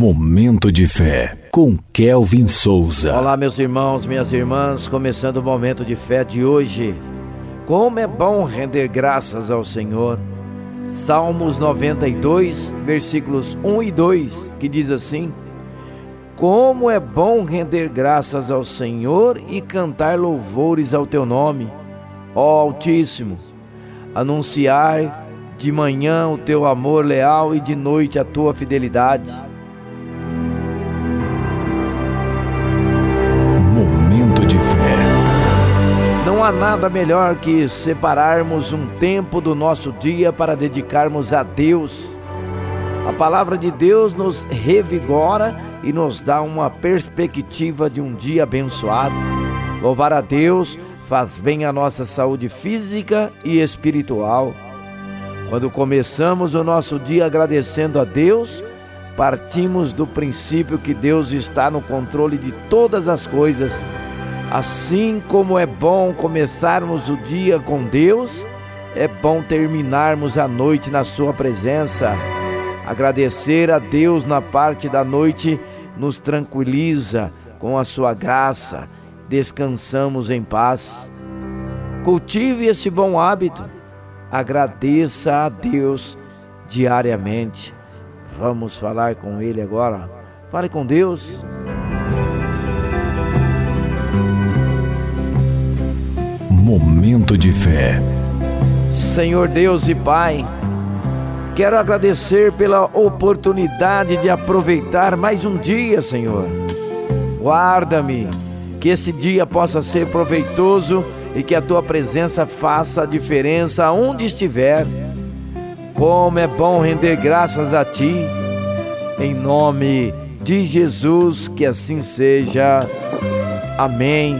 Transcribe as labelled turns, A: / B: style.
A: Momento de fé com Kelvin Souza.
B: Olá, meus irmãos, minhas irmãs, começando o momento de fé de hoje. Como é bom render graças ao Senhor. Salmos 92, versículos 1 e 2, que diz assim: Como é bom render graças ao Senhor e cantar louvores ao teu nome, ó Altíssimo, anunciar de manhã o teu amor leal e de noite a tua fidelidade há nada melhor que separarmos um tempo do nosso dia para dedicarmos a Deus. A palavra de Deus nos revigora e nos dá uma perspectiva de um dia abençoado. Louvar a Deus faz bem à nossa saúde física e espiritual. Quando começamos o nosso dia agradecendo a Deus, partimos do princípio que Deus está no controle de todas as coisas Assim como é bom começarmos o dia com Deus, é bom terminarmos a noite na Sua presença. Agradecer a Deus na parte da noite nos tranquiliza com a Sua graça, descansamos em paz. Cultive esse bom hábito, agradeça a Deus diariamente. Vamos falar com Ele agora. Fale com Deus.
A: Momento de fé.
B: Senhor Deus e Pai, quero agradecer pela oportunidade de aproveitar mais um dia, Senhor. Guarda-me, que esse dia possa ser proveitoso e que a tua presença faça a diferença aonde estiver. Como é bom render graças a ti. Em nome de Jesus, que assim seja. Amém